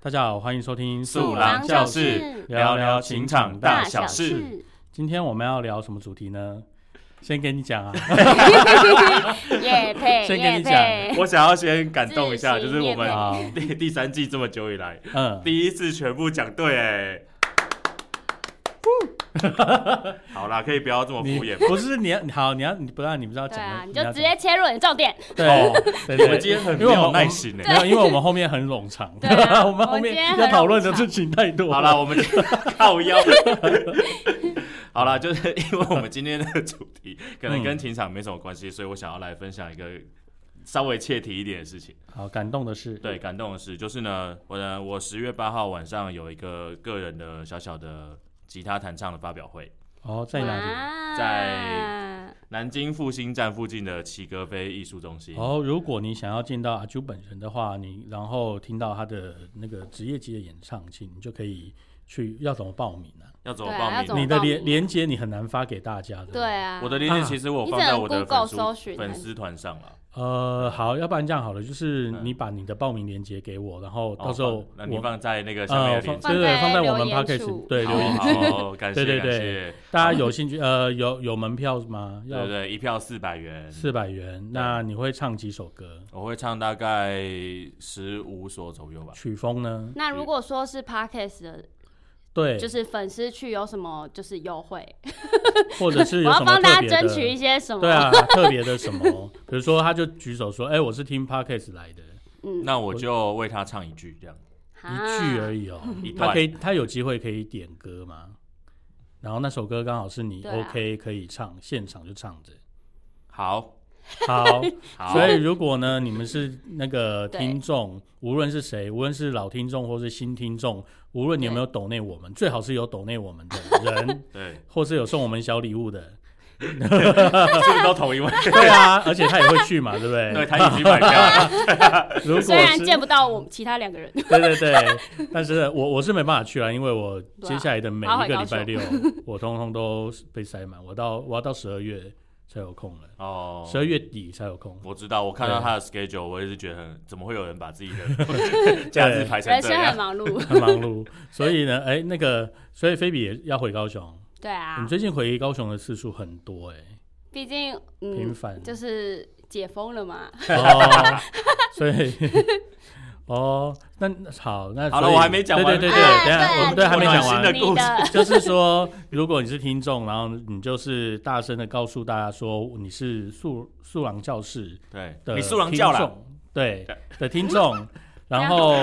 大家好，欢迎收听素郎教室，聊聊情场大小事。今天我们要聊什么主题呢？先给你讲啊，先给你讲我想要先感动一下，就是我们第第三季这么久以来，嗯，第一次全部讲对哎。好啦，可以不要这么敷衍。不是你要好，你要你不然你不知道讲对啊，你就直接切入你的重点。对我们今天很没有耐心呢。没有，因为我们后面很冗长，对啊 我们后面要讨论的事情太多。好了，，我们就靠腰。好了，就是因为我们今天的主题可能跟嗯情场没什么关系，所以我想要来分享一个稍微切题一点的事情。好感动的事，对，感动的事，就是呢，我呢，我十月八号晚上有一个个人的小小的吉他弹唱的发表会，哦，在哪里？在南京复兴站附近的齐格飞艺术中心。哦，如果你想要见到阿朱本人的话，你然后听到他的那个职业级的演唱，请你就可以去。要怎么报名呢、要怎么报名？你的连连接你很难发给大家的。对。啊，我的连接其实我放在我的粉丝寻粉丝团上了。呃，好，要不然这样好了，就是嗯你把你的报名链接给我，然后哦到时候你我放在那个下面对对放在我们放在留言 podcast 处好对留言好区，好感谢对对对感谢。大家有兴趣呃有有门票吗？要对对对，一票四百元，四百元。那你会唱几首歌？我会唱大概十五首左右吧。曲风呢？那如果说是 podcast 的，对，就是粉丝去有什么就是优惠？或者是我有什么要帮大家争取一些什么？对啊，特别的什么？比如说，他就举手说：“哎、我是听 podcast 来的，嗯，那我就为他唱一句这样。一句而已。哦。他可以，他有机会可以点歌吗？然后那首歌刚好是你 OK 可以唱，现场就唱着。好，好，所以如果呢，你们是那个对听众，无论是谁，无论是老听众或是新听众，无论你有没有抖内我们，最好是有抖内我们的人，对，或是有送我们小礼物的。是不是都同一位？对啊，而且他也会去嘛，对不对？对他已经买票了。如果虽然是见不到我们其他两个人，对对对，但是我我是没办法去啊，因为我接下来的每一个礼拜六，我通通都被塞满，我到我要到十二月才有空了，哦，十二月底才有空。我知道，我看到他的 schedule，我也是觉得很，怎么会有人把自己的假日排成这样？人生很忙碌。很忙碌，所以呢，哎，那个，所以菲比也要回高雄。对啊你，最近回高雄的次数很多哎、毕竟嗯，频繁。就是解封了嘛。哦，所以哦，那好，那好了我还没讲完。对对对等下我们对还没讲完。的。故事。就是说，如果你是听众，然后你就是大声的告诉大家说你是素素郎教室对，的你素郎教了，听众，对的听众，然后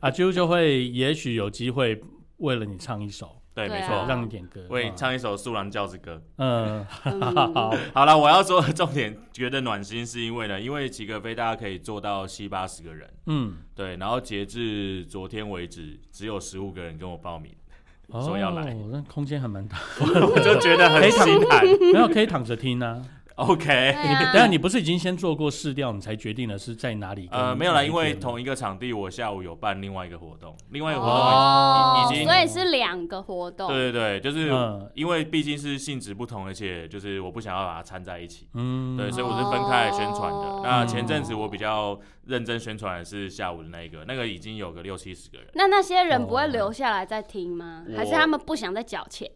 阿啾就会也许有机会为了你唱一首，对，没错，让你点歌，为唱一首素郎教子歌。嗯，嗯。好，好了，我要说的重点，觉得暖心是因为呢，因为几个飞大家可以做到七八十个人，嗯，对，然后截至昨天为止，只有十五个人跟我报名，说要来。哦，那空间还蛮大，我就觉得很可以躺心寒。没有可以躺着听啊。OK，等下你不是已经先做过试调，你才决定了是在哪里？呃，没有啦，因为同同一个场地，我下午有办另外一个活动，另外一个活动哦。已已经。所以是两个活动。对对对，就是嗯。因为毕竟是性质不同，而且就是我不想要把它掺在一起，嗯。对，所以我是分开来宣传的。哦。那前阵子我比较认真宣传的是下午的那一个，那个已经有个六七十个人，那那些人不会留下来再听吗？我还是他们不想再缴钱？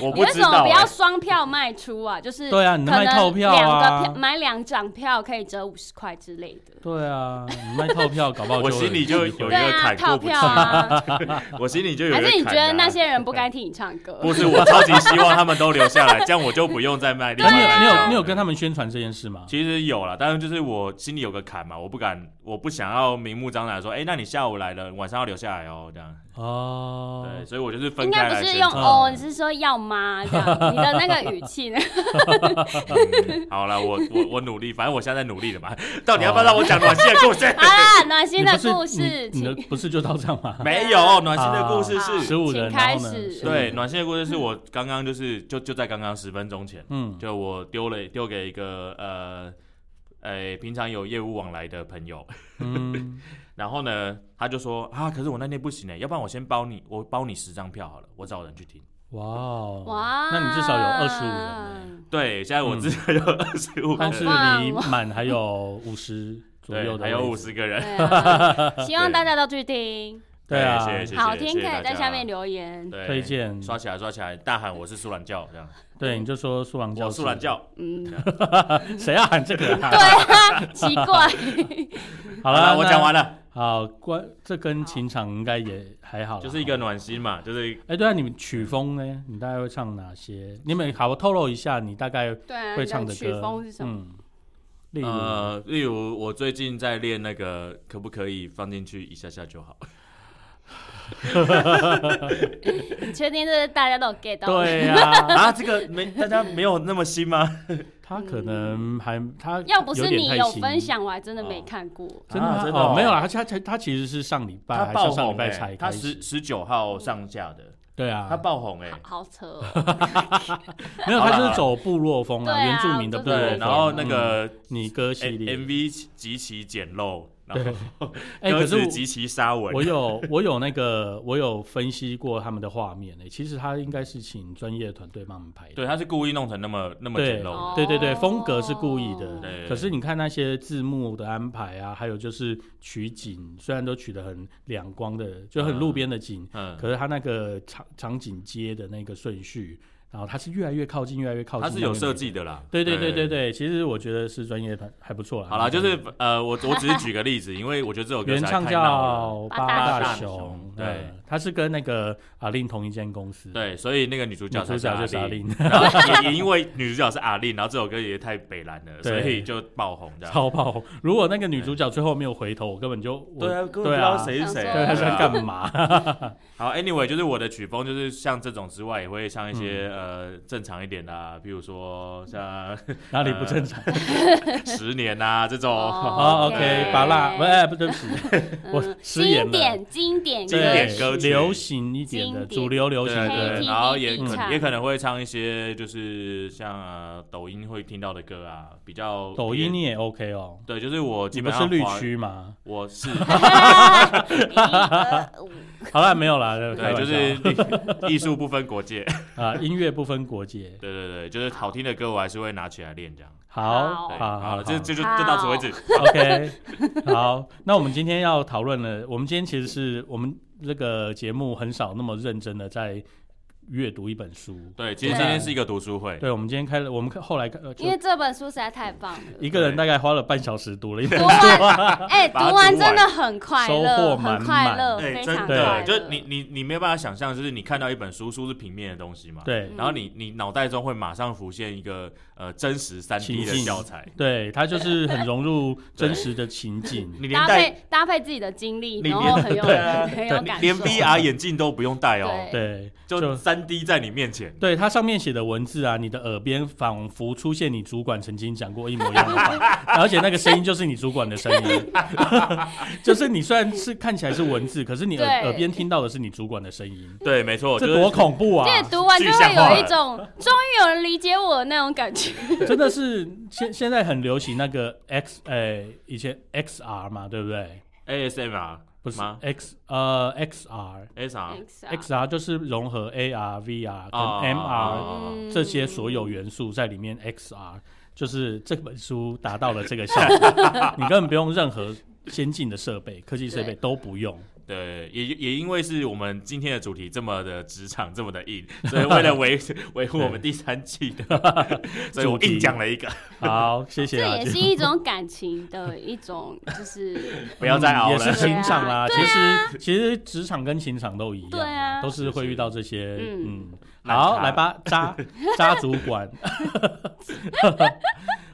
我 你为不知道、什么不要欸。双票卖出啊？就是对啊，你能能卖套票两个啊票，买两张票可以折五十块之类的。对啊，你卖套票搞不好我就心里就有一对个啊，坎过不去套票，啊，我心里就有一还是你觉得那些人不该听你唱歌？不是，我超级希望他们都留下来，这样我就不用再卖另那你有你有你有跟他们宣传这件事吗？其实有了，但是就是我心里有个坎嘛，我不敢，我不想要明目张胆地说，哎、那你下午来了，晚上要留下来哦，这样。哦，对，所以我就是分应开该不是用。哦，你是说要吗？这样，你的那个语气呢？嗯好了，我我我努力，反正我现在在努力了嘛。到底要不要让我讲暖心的故事？好啦，暖心的故事，你你的请不是就到这样吗？没有，暖心的故事是，十五人？开始15对，暖心的故事是我刚刚就是就就在刚刚十分钟前，嗯，就我丢了丢给一个呃，呃，平常有业务往来的朋友，嗯，然后呢，他就说啊，可是我那天不行呢，要不然我先包你，我包你十张票好了，我找人去听。哇哦，哇，那你至少有二十五人对，现在我嗯至少有二十五个但是你满还有五十对左右，的还有五十个人，啊，希望大家都去听，对啊。谢谢谢谢好听可以在下面留言。对推荐。刷起来刷起来，大喊我是苏兰教这样，对，你就说苏兰教苏兰教，嗯，谁要喊这个啊？对啊，奇怪，好了，我讲完了，好，关这跟情场应该也还好，就是一个暖心嘛，就是。哎，对啊，你们曲风呢？你大概会唱哪些？你们好，我透露一下，你大概会唱的歌。风是什么？嗯，例如，呃，例如我最近在练那个，可不可以放进去一下下就好？你确定这是大家都有 get 到？对呀，啊，这个没大家没有那么新吗？他可能还他要不是你有分，享，我还真的没看过。真的啊真的没有啦，他他他其实是上礼拜他爆还是上礼拜才他十，十九号上架的，对啊，他爆红哎、好扯哦，没有，他就是走部落风啊，原住民的部落然后那个嗯你歌系列，MV 极其简陋，然对。后哎，歌 可是我词极其沙文。我，有我有那个我有分析过他们的画面诶，其实他应该是请专业团队帮他们拍的。对，他是故意弄成那么那么对简陋对对对，风格是故意的。对可是你看那些字幕的安排啊，还有就是取景，虽然都取得很两光的，就很路边的景，嗯，可是他那个场场景接的那个顺序，然后它是越来越靠近，越来越靠近。他是有设计。的啦，对对对对对，其实我觉得是专业团还不错啦。好啦，就是呃，我我只是举个例子，因为我觉得这首歌原唱。叫八八大大熊熊，对嗯，他是跟那个阿令同一间公司，，对，所以那个女主角主角就是阿阿令，然后也也因为女主角是阿令，然后这首歌也太北蓝了，所以就爆红这样。超爆红。如果那个女主角最后没有回头，我根本就我对啊，根本不对啊知道谁是谁。他在啊干嘛？好，anyway，就是我的曲风就是像这种之外，也会像一些、呃正常一点的、啊，比如说像 哪里不正常？十年啊这种。哦，OK，拔蜡，不，哎，不对不起，我嗯失言了。经典经典经歌典歌曲。流行一点的，主流流对行对对，然后也也可能会唱一些就是像、呃、抖音会听到的歌啊，比较抖音你也 OK 哦。对，就是我基你不是绿区吗？我是。好了，没有啦，开对，玩笑。就是艺术不分国界，啊，音乐不分国界。对对对，就是好听的歌我还是会拿起来练这样。好，好，好了，好，这这就就到此为止。OK，好，那我们今天要讨论的，我们今天其实是我们这个节目很少那么认真的在阅读一本书。对，其实今天是一个读书会，对，我们今天开了，我们后来呃就因为这本书实在太棒了。一个人大概花了半小时读了一本书，哎，读完。真的很快收，获满满。快乐，哎，真的。就你你你没有办法想象，就是你看到一本书，书是平面的东西嘛，，对。然后你你脑袋中会马上浮现一个呃真实三 D 的教材，对，它就是很融入真实的情景。你连带搭配搭配自己的经历，你然后很有 很有感受。连 VR 眼镜都不用戴哦，对。对，就三 D 在你面前，对，它上面写的文字啊，你的耳边仿佛出现你主管曾经讲过一模一样的话，而且那个声音就是你主管的声音，就是你虽然是看起来是文字，可是你耳对耳边听到的是你主管的声音，对，没错，就是这多恐怖啊！这读完就会有一种终于有人理解我的那种感觉。真的是现现在很流行那个 X，诶、以前 XR 嘛，对不对？ASMR 不是吗？X 呃 XR XR XR 就是融合 AR、VR 跟哦 MR 这些所有元素在里面，XR 就是这本书达到了这个效果，你根本不用任何先进的设备、科技设备都不用。对，也也因为是我们今天的主题这么的职场这么的硬，所以为了维 维护我们第三季的，所以我硬讲了一个，好，谢谢啊这也，是一种感情的一种，就是 不要再熬也是了。情场啦。对其实其实职场跟情场都一样，对啊都是会遇到这些。嗯嗯，好，来吧，渣渣主管。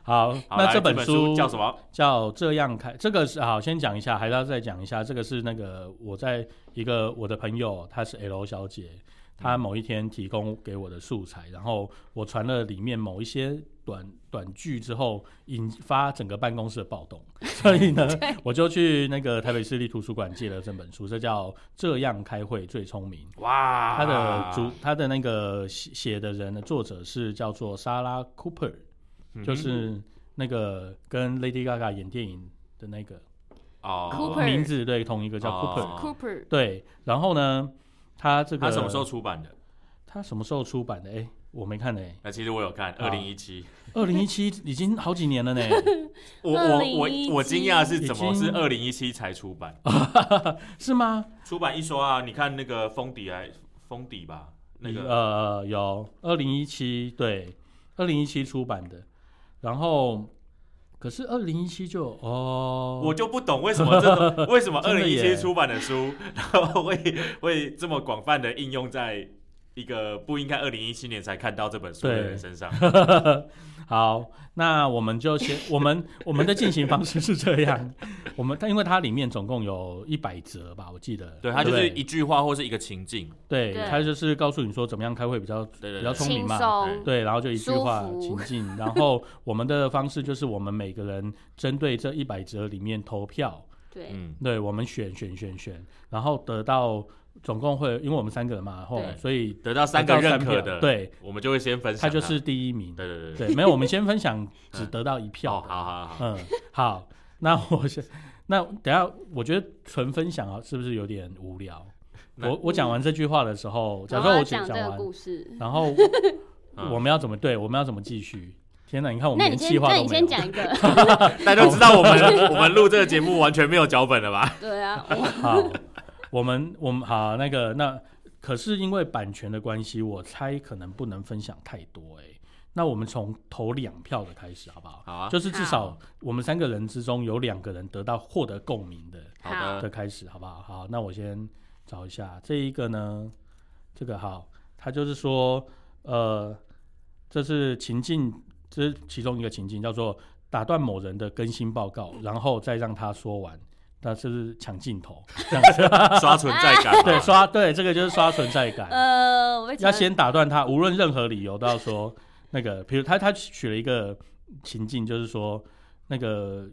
好，好那这本书叫什么？叫这样开，这个是好，先讲一下，还是要再讲一下。这个是那个我在一个我的朋友，她是 L 小姐，她某一天提供给我的素材，然后我传了里面某一些短短句之后，引发整个办公室的暴动，所以呢，我就去那个台北市立图书馆借了这本书，这叫《这样开会最聪明》。哇，他的主，他的那个写写的人的作者是叫做莎拉·库珀，嗯就是那个跟 Lady Gaga 演电影的那个哦 Cooper 名字对，同一个叫 Cooper，、哦 Cooper 对。然后呢，他这个他什么时候？出版的？他什么时候出版的？哎、我没看呢、那其实我有看二好零一七，二零一七已经好几年了呢、我我我2017我惊讶是怎么已经是二零一七才出版？是吗？出版一说啊，你看那个封底还封底吧，那个呃有二零一七对，二零一七出版的，然后可是二零一七就哦，我就不懂为什么这种 为什么二零一七出版的书，然后会会这么广泛的应用在一个不应该二零一七年才看到这本书的人身上。好，那我们就先，我们我们的进行方式是这样，我们它因为它里面总共有一百则吧，我记得，对，它就是一句话或是一个情境。对，对。它就是告诉你说怎么样开会比较比较聪明嘛，对，然后就一句话情境，然后我们的方式就是我们每个人针对这一百则里面投票，对，嗯，对，我们选选选选，然后得到总共会，因为我们三个人嘛，后对所以得到三个认可的，，对，我们就会先分享它。他就是第一名，对对对对，没有，我们先分享 只得到一票哦，的，好好好，嗯，好，那我先，那等一下我觉得纯分享啊，是不是有点无聊？那我我讲完这句话的时候，假然后要如说我讲讲这个完，故事。然后 嗯我们要怎么对？我们要怎么继续？天哪，你看我们连计划都没有。先讲一个。大家都知道我们我们录这个节目完全没有脚本了吧？对啊，我好，我们我们好那个那，可是因为版权的关系，我猜可能不能分享太多哎、那我们从投两票的开始好不好？好啊，就是至少我们三个人之中有两个人得到获得共鸣的好的。的，开始，好不好？好，那我先找一下这一个呢，这个好，他就是说，呃，这是情境，这是其中一个情境，叫做打断某人的更新报告，然后再让他说完，那就是抢镜头，这样子，刷存在感嘛，对，刷，对，这个就是刷存在感，呃，我要先打断他，无论任何理由都要说那个，比如他他取了一个情境，就是说那个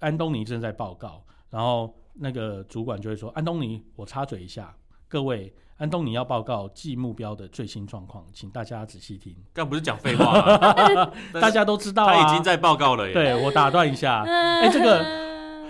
安东尼正在报告，然后那个主管就会说：“安东尼，我插嘴一下，各位，安东尼要报告季目标的最新状况，请大家仔细听。干不是讲废话 大家都知道啊，他已经在报告了耶，对我打断一下，哎、这个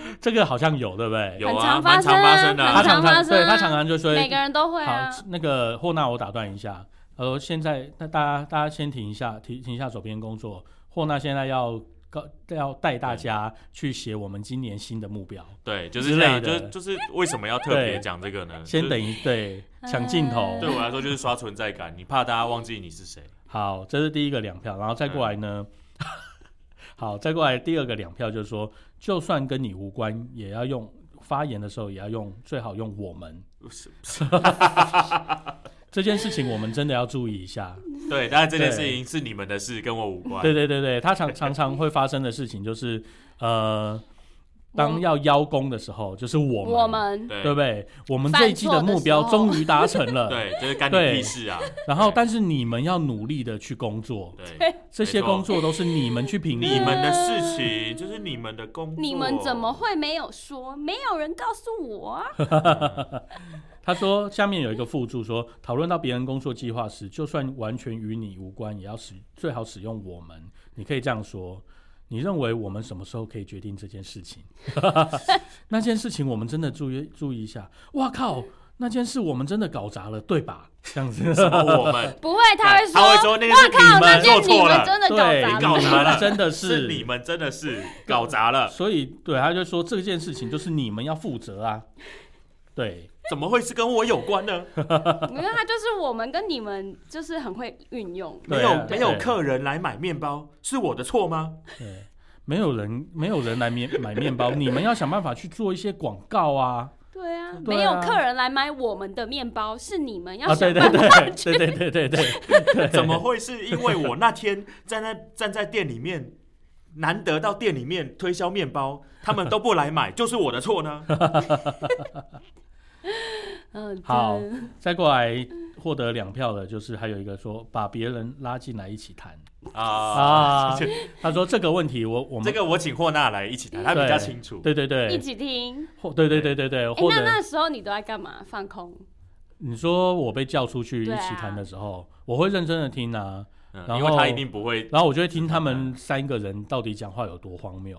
这个好像有对不对？有啊，蛮常发生的他常常对他常常就说每个人都会啊好，，那个霍纳，我打断一下。呃，现在那大家大家先停一下，停停一下手边工作。霍纳现在要告要带大家去写我们今年新的目标。对，就是这样，的就是就是为什么要特别对讲这个呢？先等就是一对抢镜头。对我来说就是刷存在感，你怕大家忘记你是谁。好，这是第一个两票，然后再过来呢，好，再过来第二个两票就是说，就算跟你无关，也要用发言的时候也要用，最好用我们是 这件事情，我们真的要注意一下。对，当然这件事情是你们的事，跟我无关。对对对对，它常常常会发生的事情就是，呃，当要邀功的时候，就是我们，我们对对不对？我们这一季的目标终于达成了，对，就是干你对屁事啊！然后但是你们要努力的去工作，对，这些工作都是你们去评估你们的事情就是你们的工作。你们怎么会没有说？没有人告诉我啊！他说下面有一个附注说，讨论到别人工作计划时，就算完全与你无关，也要使最好使用我们。你可以这样说。你认为我们什么时候可以决定这件事情？那件事情我们真的注意注意一下。哇靠，那件事我们真的搞砸了，对吧？这样子，什么我们？不会，他会说，他会说那是哇靠，你们那件你做错了，们真的搞，砸了。搞砸了真的是你们真的是搞砸了，所以对，他就说这件事情就是你们要负责啊。对，怎么会是跟我有关呢？没有，他就是我们跟你们就是很会运用。没有没有客人来买面包，是我的错吗？对，没有人没有人来面买面包，你们要想办法去做一些广告啊。对啊，没有客人来买我们的面包，是你们要想办法。对对对对 怎么会是因为我那天站在站在店里面，难得到店里面推销面包，他们都不来买，就是我的错呢？嗯，好再过来获得两票的，就是还有一个说把别人拉进来一起谈啊，啊。他说这个问题我我们这个我请霍娜来一起谈，他比较清楚。对对对一，起听。或对对对对对，哎，或者那那时候你都在干嘛？放空。你说我被叫出去一起谈的时候，我会认真的听啊，嗯然后因为他一定不会。然后我就会听他们三个人到底讲话有多荒谬。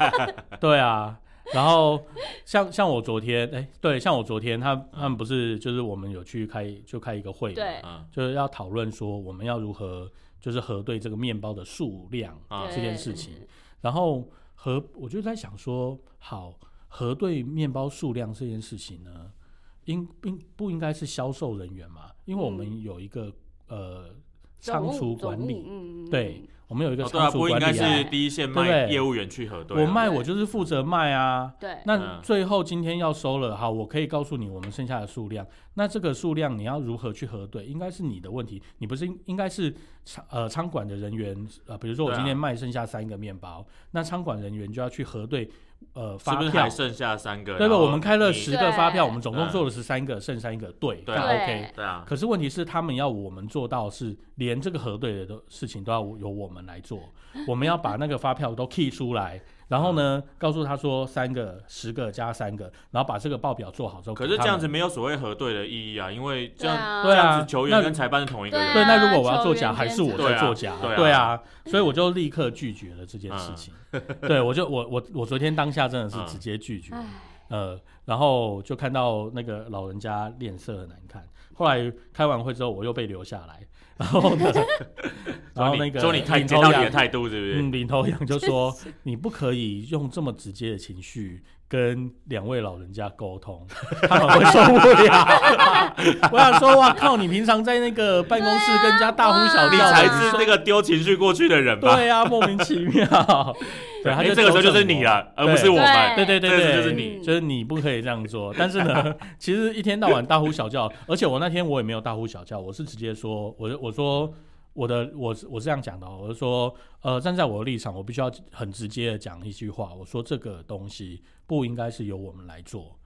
对啊，然后像像我昨天，哎、对，像我昨天他他们不是就是我们有去开就开一个会嘛，对嗯就是要讨论说我们要如何就是核对这个面包的数量啊这件事情。然后核我就在想说，好核对面包数量这件事情呢，应应不应该是销售人员嘛？因为我们有一个、呃仓储管理，嗯对，我们有一个哦对啊，仓储不应该管理啊。是第一线卖业务员去核对啊。我卖我就是负责卖啊，对，那嗯最后今天要收了，好，我可以告诉你我们剩下的数量。那这个数量你要如何去核对，应该是你的问题，你不是应应该是仓呃仓管的人员呃，比如说我今天卖剩下三个面包，那仓管人员就要去核对呃发票不是还。剩下三个？对吧？我们开了十个发票，我们总共嗯做了十三个，剩三个，对，那对啊 OK。对啊，可是问题是，他们要我们做到是连这个核对的都事情都要由我们来做，我们要把那个发票都 key 出来，然后呢，告诉他说三个、十个加三个，然后把这个报表做好之后，可是这样子没有所谓核对的意义啊，因为这样对啊，对啊这样子球员那跟裁判是同一个人。对，啊那如果我要作假，还是我在作假，对啊。对啊，所以我就立刻拒绝了这件事嗯。情。对我就我我我昨天当下真的是嗯。直接拒绝，唉，呃，然后就看到那个老人家脸色很难看。后来开完会之后，我又被留下来，然后呢，然后那个说你太领头羊态度是不是？嗯，领头羊就说 你不可以用这么直接的情绪跟两位老人家沟通，他们会受不了。我想说，哇靠！你平常在那个办公室跟人家大呼小叫的，才是那个丢情绪过去的人吧？对啊，莫名其妙。对，他就哎这个时候就是你了，而不是我们。对对对对，就是你就是你不可以这样做。但是呢，其实一天到晚大呼小叫，而且我那天我也没有大呼小叫，我是直接说，我我说我的我是我是这样讲的哦，我是说，呃，站在我的立场，我必须要很直接的讲一句话，我说这个东西不应该是由我们来做。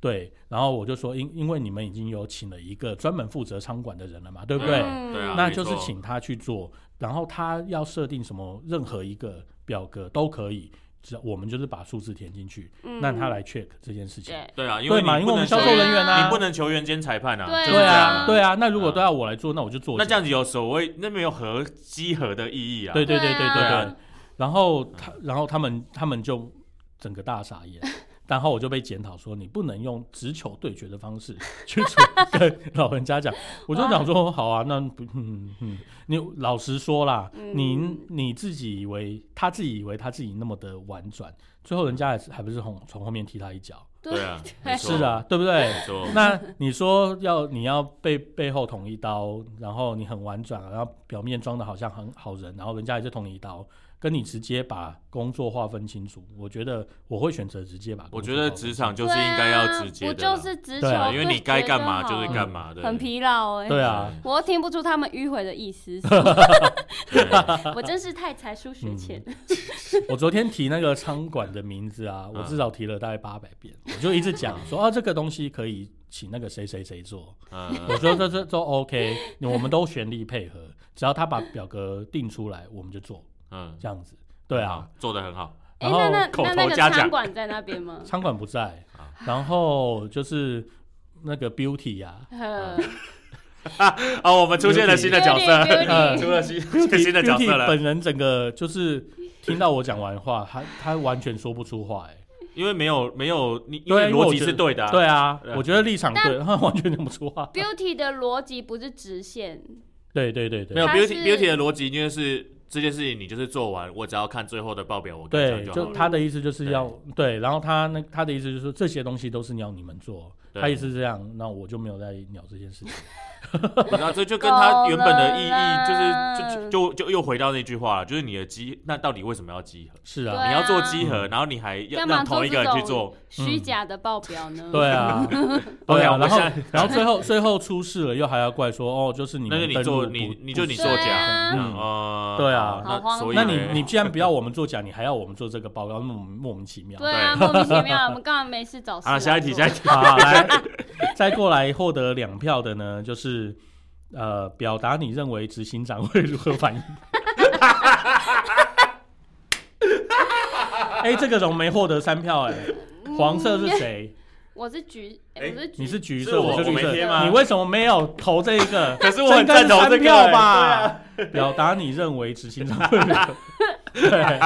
对，然后我就说，因因为你们已经有请了一个专门负责仓管的人了嘛，对不对？嗯对啊那就是请他去做，然后他要设定什么任何一个表格都可以，只要我们就是把数字填进去，那他来 check 这件事情。对对啊，因为嘛？为你不能因为我们销售人员啊，你不能球员兼裁判啊，对啊，对啊。那如果嗯都要我来做，那我就做。那这样子有所谓那没有合稽核的意义啊。对对对对对对啊对。然后他，然后他们他们就整个大傻眼。然后我就被检讨说，你不能用直球对决的方式 去处跟老人家讲。我就讲说，好啊，那不，嗯嗯，你老实说啦，嗯你你自己以为他自己以为他自己那么的婉转，最后人家还是还不是从从后面踢他一脚？对啊，是，啊，对不对？那你说要你要背背后捅一刀，然后你很婉转，然后表面装的好像很好人，然后人家也是捅你一刀，跟你直接把工作划分清楚，我觉得我会选择直接把工我觉得。职场就是应该要直接的对啦，啊不就是直球对啊因为你该干嘛就是干嘛的。很疲劳哎。对啊，我又听不出他们迂回的意思，我真是太才疏学浅。我昨天提那个仓管的名字啊，我至少提了大概八百遍，我就一直讲说啊，这个东西可以请那个谁谁谁做，嗯，我说这这都 OK，我们都全力配合，只要他把表格定出来，我们就做嗯，这样子。对啊，，做的很好。哎，然后那那口那那个头嘉奖。餐馆在那边吗？餐馆不在。啊，然后就是那个 Beauty 呀、呵。哦，我们出现了新的角色。出了新新的角色 Beauty 了。本人整个就是听到我讲完话，他他完全说不出话、哎，因为没有没有你，因对为逻辑因为我觉得是对的啊。对啊对，我觉得立场对，他完全讲不出话。Beauty 的逻辑不是直线，对对对对，没有它 beauty 是 beauty 的逻辑就是这件事情你就是做完，我只要看最后的报表，我跟对。就他的意思就是要对，然后他那他的意思就是说这些东西都是要你们做，他意思是这样，那我就没有在鸟这件事情。那这就跟他原本的意义就是就就就又回到那句话了，就是你的集，那到底为什么要集合？是啊，你要做集合，然后你还要让同一个人去做，虚假的报表呢？对啊，对啊，然后然后最后最后出事了，又还要怪说哦，就是你那就你做你你就你不作假，对啊嗯。呃，对啊。那所以那你 你既然不要我们做假，你还要我们做这个报告，莫莫名其妙。对啊，莫名其妙，我们干嘛没事找事啊，下一题，下一题。题，好，来，再过来获得两票的呢，就是呃，表达你认为执行长会如何反应。哎、这个怎么没获得三票、哎，黄色是谁？我是橘，你是橘色，我是绿色你为什么没有投这一个？可是我很赞同这个三票哎吧？表达你认为执行长会如何？对，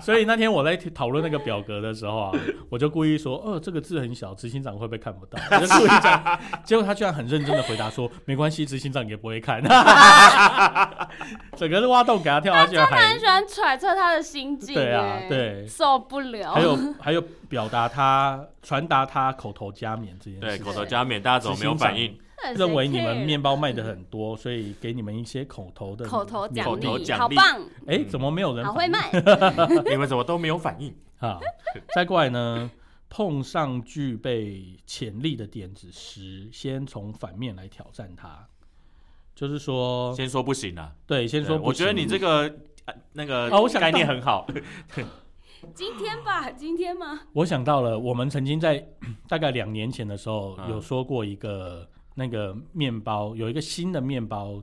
所以那天我在讨论那个表格的时候啊，我就故意说，哦，这个字很小，执行长会不会看不到？我就故意这样，结果他居然很认真的回答说，没关系，执行长也不会看。整个是挖洞给他跳下去，他很喜欢揣测他的心境，对啊哎对受不了。还有还有表达他传达他口头加冕这件事对，事，口头加冕，大家怎么没有反应？认为你们？面包卖的很多，所以给你们一些口头的口头奖口头励，奖励好棒，哎，怎么没有人好反会卖。你们怎么都没有反应？啊，再过来呢，碰上具备潜力的点子时，先从反面来挑战它。就是说，先说不行啊，对，先说我觉得你这个呃那个哦我想概念很好，今天吧，今天吗？我想到了，我们曾经在 大概两年前的时候嗯。有说过一个那个面包，有一个新的面包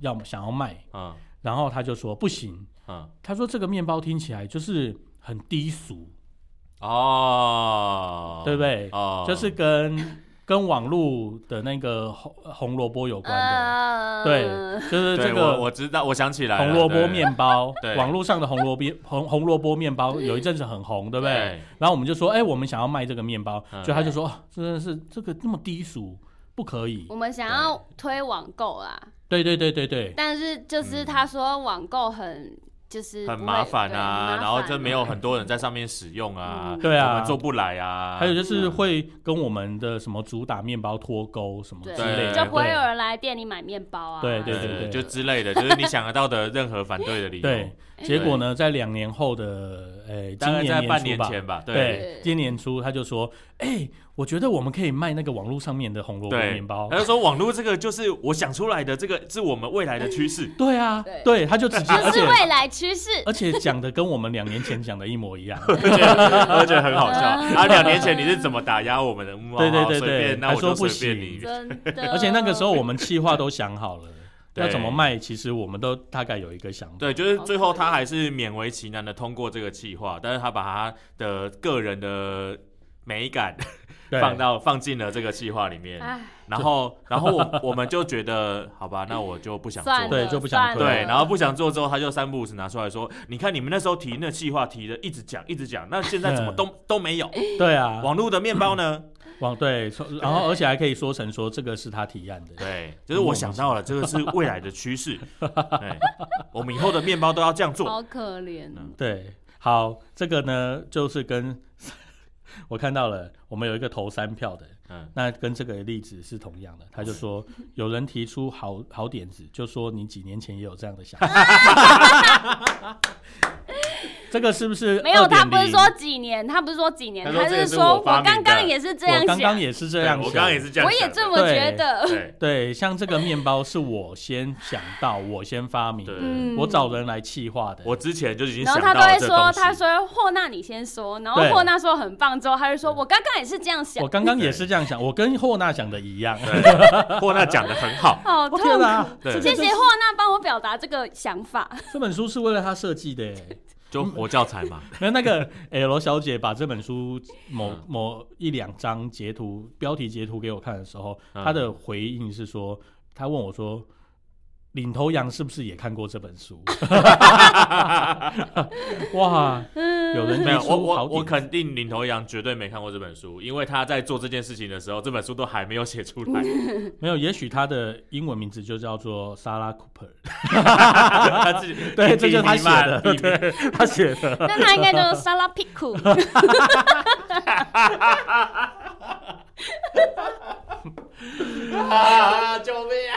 要想要卖，嗯。然后他就说不行，嗯，他说这个面包听起来就是很低俗，哦，对不对？哦，就是跟跟网络的那个红红萝卜有关的。呃，对，就是这个我我知道，我想起来红萝卜面包 对，网络上的红萝卜红红萝卜面包有一阵子很红，对不对？然后我们就说，哎，我们想要卖这个面包，所以他就说，哦真的是这个那么低俗，不可以。我。们想要推网购啦，对对对对对，但是就是他说网购很就是很麻烦啊，然后烦这没有很多人在上面使用啊嗯，对啊。我们做不来啊，还有就是会跟我们的什么主打面包脱钩什么之对，类的，就不会有人来店里买面包啊。对对对对就之类的，就是你想得到的任何反对的理由，对。结果呢，在两年后的，呃，大概今年在半初吧，年前吧，对。对，今年初他就说，哎，我觉得我们可以卖那个网络上面的红萝卜对面包他。就说网络这个就是我想出来的，这个是我们未来的趋势，对啊对，他就直接，而且是未来趋势。而且讲的跟我们两年前讲的一模一样。我觉得我觉得很好笑。啊，两年前你是怎么打压我们的？嗯对对对对那我就还说不随便行。真的，而且那个时候我们计划都想好了，要怎么卖，其实我们都大概有一个想法。对，就是最后他还是勉为其难的通过这个计划，但是他把他的个人的美感对放到放进了这个计划里面，哎，然后 然后我我们就觉得好吧，那我就不想，做。对就不想对，然后不想做之后，他就三不五时拿出来说：“你看你们那时候提那计划提的，一直讲一直讲，那现在怎么都都没有？对啊，网络的面包呢？网对，说然后而且还可以说成说这个是他提案的。对，就是我想到了，这个是未来的趋势。对，我们以后的面包都要这样做。好可怜啊。对，好，这个呢就是跟我看到了，我们有一个投三票的，嗯，那跟这个例子是同样的。他就说 有人提出好好点子，就说你几年前也有这样的想法。这个是不是没有，他不是说几年，他不是说几年，他是说我刚刚也是这样想。刚刚想，也是这样想，我刚刚也是这样我，也这么觉得。对对，像这个面包是我先想到，我先发明，我找人来企划的。我之前就已经然想到了后他都会说。他说霍娜你先说，然后霍娜说很棒之后，他就说我刚刚也是这样想。我，刚刚也是这样想，我跟霍娜想的一样。对，或那讲的很好，好痛我天哪。苦。对。谢谢霍娜帮我表达这个想法。这本书是为了他设计的耶。就活教材嘛。没有那个 L 小姐把这本书某嗯某一两张截图标题截图给我看的时候，嗯她的回应是说，她问我说。领头羊是不是也看过这本书？哇，有人提没有，我出好点我我肯定领头羊绝对没看过这本书，因为他在做这件事情的时候，这本书都还没有写出来。没有，也许他的英文名字就叫做莎拉·库珀。他自己对，这就是他写的，对，他写的。那他应该就是沙拉皮库。啊！救命啊！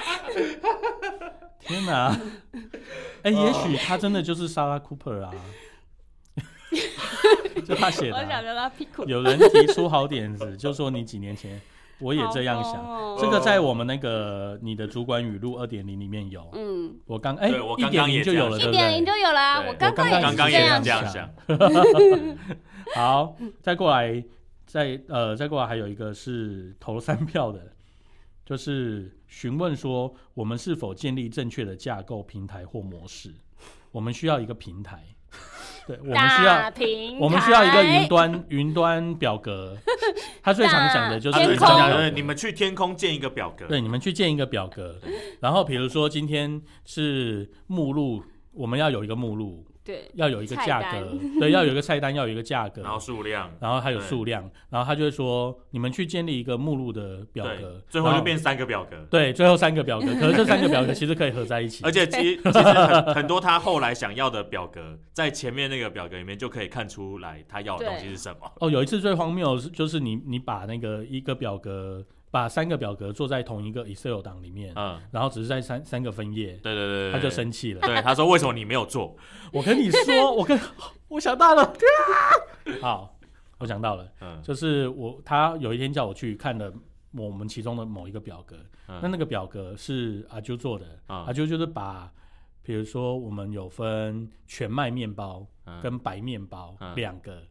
天哪！哎、也许他真的就是莎拉·库珀啊，就他写的啊、我想他皮库。有人提出好点子，就说你几年前我也这样想。这个在我们那个你的主管语录二点零里面有，嗯，我刚哎对我一点刚刚也零就有了，一点零？就有啦。对我刚刚刚也。这样想，好，再过来，再呃再过来还有一个是投三 票的，就是询问说我们是否建立正确的架构平台或模式，我们需要一个平台，对，我们需要平，我们需要一个云端云端表格，他最常讲的就是你们去天空建一个表格，对，你们去建一个表格，然后比如说今天是目录，我们要有一个目录，对，要有一个菜价格，对，要有一个菜单，要有一个价格，然后数量，然后还有对数量，然后他就会说你们去建立一个目录的表格，，最后就变三个表格。对，最后三个表格，可是这三个表格其实可以合在一起，而且其实其实很很多他后来想要的表格，在前面那个表格里面就可以看出来他要的东西是什么。哦，有一次最荒谬的是，就是你你把那个一个表格，把三个表格做在同一个 Excel 档里面，嗯，然后只是在三三个分页，对对对对，他就生气了。对他说为什么你没有做？我跟你说，我跟我想到了，好，我想到了，嗯就是我他有一天叫我去看了我们其中的某一个表格，嗯那那个表格是阿啾做的，啊阿啾就是把。比如说，我们有分全麦面包嗯跟白面包嗯两个，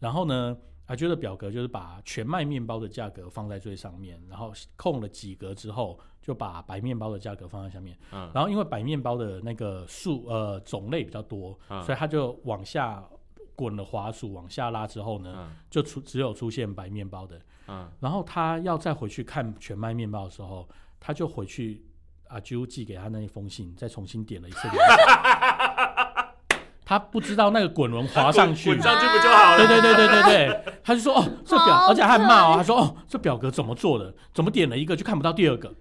然后呢，阿啾的表格就是把全麦面包的价格放在最上面，然后空了几格之后，就把白面包的价格放在下面。嗯然后因为白面包的那个数呃种类比较多，嗯所以它就往下滚了滑鼠往下拉之后呢，嗯就出只有出现白面包的。嗯然后他要再回去看全麦面包的时候，他就回去阿啾寄给他那一封信，再重新点了一次连。他不知道那个滚轮滑上去，滚上去不就好了？对对对对对对，他就说哦，这表，而且还骂哦，他说哦，这表格怎么做的？怎么点了一个就看不到第二个？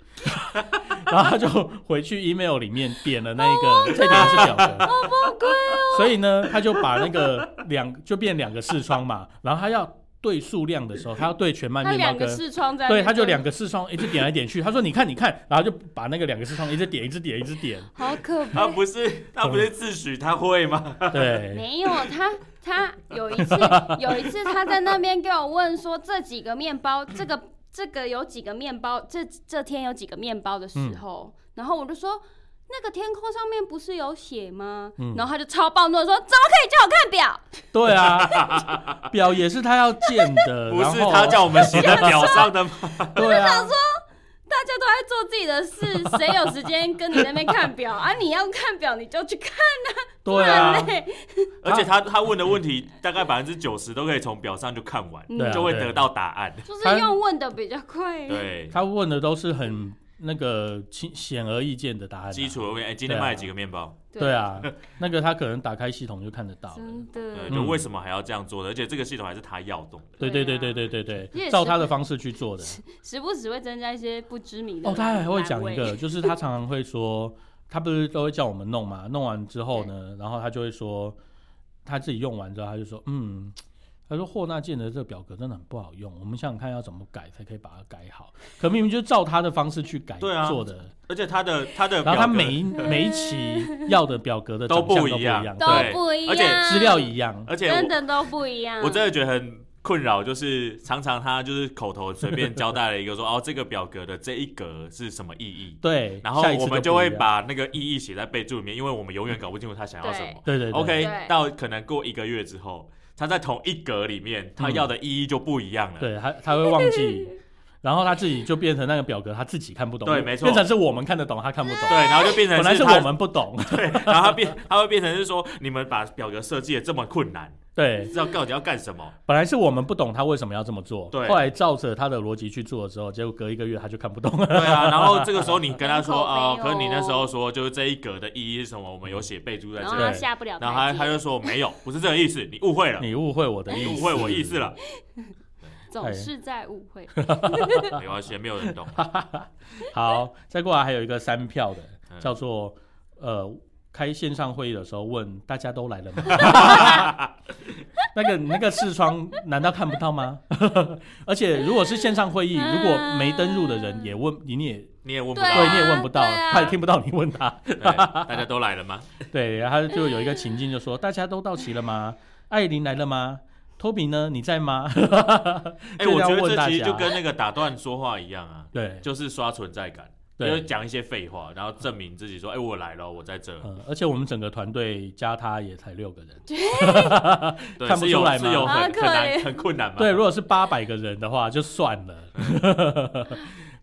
然后他就回去 email 里面点了那一个，再点一次表格，好崩溃哦！所以呢，他就把那个两就变两个视窗嘛，然后他要对数量的时候，他要对全麦他面包跟。两个视窗在对，他就两个视窗一直点来点去。他说：“你看，你看。”然后就把那个两个视窗一直点，一直点，一直点。好可怕他。不是他不是自诩他会吗？对，没有他，他有一次 有一次他在那边给我问说这几个面包，这个这个有几个面包，这这天有几个面包的时嗯候，然后我就说。那个天空上面不是有写吗？嗯然后他就超暴怒的说：“怎么可以叫我看表？对啊，表也是他要建的，不是后他叫我们写在表上的吗？对啊，大家都在做自己的事，谁有时间跟你在那边看表啊？你要看表你就去看，对啊，而且他他问的问题大概百分之九十都可以从表上就看完，对啊就会得到答案。就是用问的比较快。对，他问的都是很那个显显而易见的答案、基础而问，哎、今天卖了几个面包？对啊，那个他可能打开系统就看得到真的，就为什么还要这样做呢？而且这个系统还是他要动的。对对对对对对对，照他的方式去做的。时不时会增加一些不知名的。哦，他还会讲一个，就是他常常会说，他不是都会叫我们弄嘛？弄完之后呢，然后他就会说，他自己用完之后，他就说，嗯。他说霍纳建的这个表格真的很不好用，我们想想看要怎么改才可以把它改好。可明明就照他的方式去改对啊做的，而且他的他的然后他每一每一期要的表格的都不一样对不一样，而且资料一样，而且我真的都不一样。我真的觉得很困扰，就是常常他就是口头随便交代了一个说，哦，这个表格的这一格是什么意义，对，然后我们就会把那个意义写在备注里面，因为我们永远搞不清楚他想要什么。对对对 OK，对到可能过一个月之后，他在同一格里面，他要的意义就不一样了。对，他他会忘记，然后他自己就变成那个表格他自己看不懂，对没错。变成是我们看得懂，他看不懂，对，然后就变成 本来是我们不懂，对，然后他变他会变成是说，你们把表格设计的这么困难，对，知道到底要干什么？本来是我们不懂他为什么要这么做，对。后来照着他的逻辑去做了之后，结果隔一个月他就看不懂。了，对啊，然后这个时候你跟他说很口，碑哦。哦可是你那时候说就是这一格的意义是什么？我们有写备注在然后他这里，下不了，然后他他就说没有，不是这个意思，你误会了，你误会我的意思，你误会我意思了，总是在误会。没关系，没有人懂。好，再过来还有一个三票的，嗯叫做呃。开线上会议的时候问大家都来了吗？那个那个视窗难道看不到吗？而且如果是线上会议，如果没登入的人也问你，你也你也问不到，对，你也问不到，他也听不到你问他。大家都来了吗？对，然后就有一个情境，就说大家都到齐了吗？艾琳来了吗？托比呢？你在吗？哎，我觉得这其实就跟那个打断说话一样啊，对，就是刷存在感，对就是讲一些废话，然后证明自己说，哎，我来了，我在这。嗯，而且我们整个团队加他也才六个人。对，看不是有出来吗是有很很难很困难吗？对，如果是八百个人的话，就算了。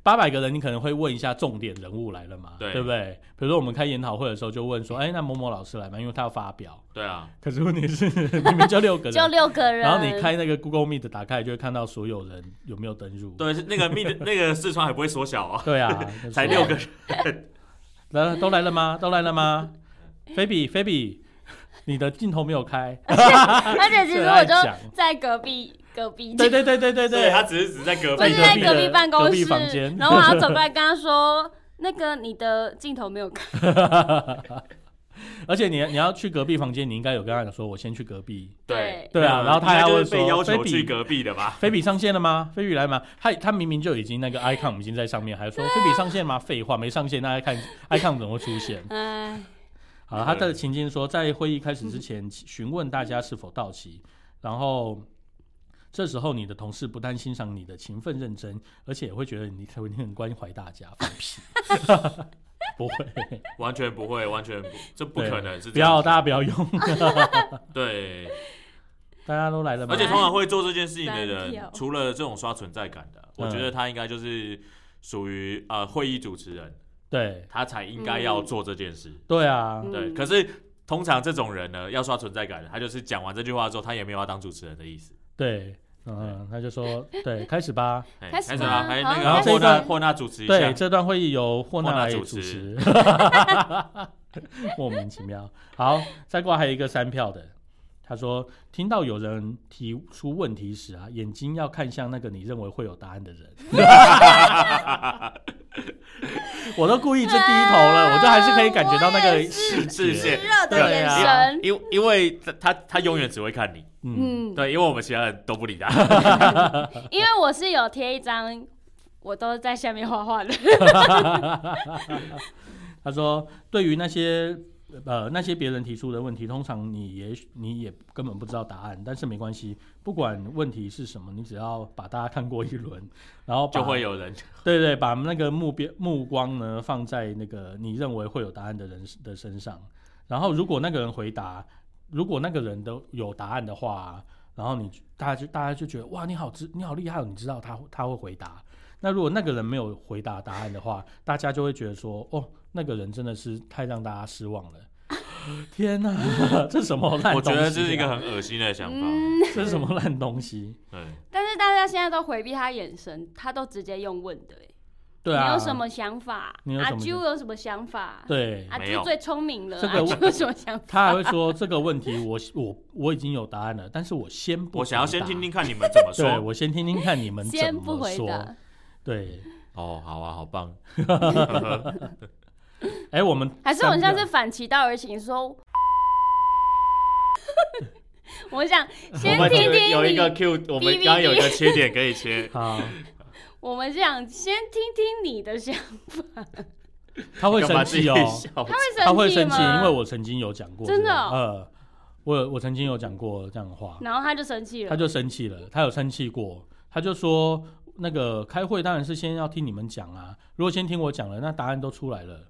八百个人，你可能会问一下重点人物来了嘛？对对不对？比如说我们开研讨会的时候，就问说，哎，那某某老师来吗？因为他要发表。对啊，可是问题是，明明就六个人 就，六个人，然后你开那个 Google Meet 打开，就会看到所有人有没有登入。对，是那个 Meet 那个视窗还不会缩小啊，对啊，才六个人，来都来了吗？都来了吗？菲比，菲比，你的镜头没有开，而且其实我就在隔壁隔壁，对对对对对对对，他只是只在隔壁就是在隔壁的办公室房间，然后我还要走过来跟他说，那个你的镜头没有开，而且你你要去隔壁房间，你应该有跟他讲说，我先去隔壁。对对啊然后他还应该会说菲比求去隔壁的吧？菲比上线了吗？菲比来吗？他他明明就已经那个 icon 已经在上面，还说菲比上线吗？废话，没上线，大家看 icon 怎么会出现？哎，好，他的情境说，在会议开始之前询问大家是否到齐，然后这时候你的同事不但欣赏你的勤奋认真，而且也会觉得你你很关怀大家，放屁，不会，完全不会，完全不，这不可能是不要，大家不要用，对，大家都来了吗？而且通常会做这件事情的人，除了这种刷存在感的，我嗯觉得他应该就是属于呃会议主持人，对他才应该要做这件事。对啊，嗯对，可是通常这种人呢，要刷存在感的，他就是讲完这句话之后，他也没有要当主持人的意思。对，嗯，他就说 对，开始吧。哎开始始啊，吗还好然后那个霍这一段纳霍纳主持一对，下，这段会议由霍纳来主持，莫名其妙。好，再过来还有一个三票的，他说听到有人提出问题时啊，眼睛要看向那个你认为会有答案的人。我都故意是低头了，我就还是可以感觉到那个视。线的眼对啊。神，因因为他他他永远只会看你，嗯，嗯，对，因为我们其他人都不理他。因为我是有贴一张，我都在下面画画的，他说，对于那些呃那些别人提出的问题，通常你也许你也根本不知道答案，但是没关系，不管问题是什么，你只要把大家看过一轮，然后就会有人对对，把那个目标目光呢放在那个你认为会有答案的人的身上，然后如果那个人回答，如果那个人都有答案的话，然后你大家就大家就觉得哇你好知你好厉害哦，你知道他他会回答。那如果那个人没有回答答案的话，大家就会觉得说哦那个人真的是太让大家失望了。天哪，这什么烂东西、啊？我觉得这是一个很恶心的想法。嗯，这是什么烂东西？对，但是大家现在都回避他眼神，他都直接用问的，哎对啊，你有什么想法？阿你有什么啾有什么想法？对，阿啾最聪明了，这个阿有什么想法？他还会说这个问题我我我已经有答案了，但是我先不，我想要先听听。看你们怎么对，说。我先听听看你们怎先不么。回答，对，哦，好啊，好棒。哎，我们还是我们三票像是反其道而行说。我想 先我们有听听有一个，Q，我们刚刚有一个切点可以切。好，我们想先听听你的想法，他会生气哦，他会他会生生气，吗？因为我曾经有讲过，真的哦呃，我有我曾经有讲过这样的话，然后他就生气了，他就生气了，他有生气过，他就说那个开会当然是先要听你们讲啊，如果先听我讲了，那答案都出来了。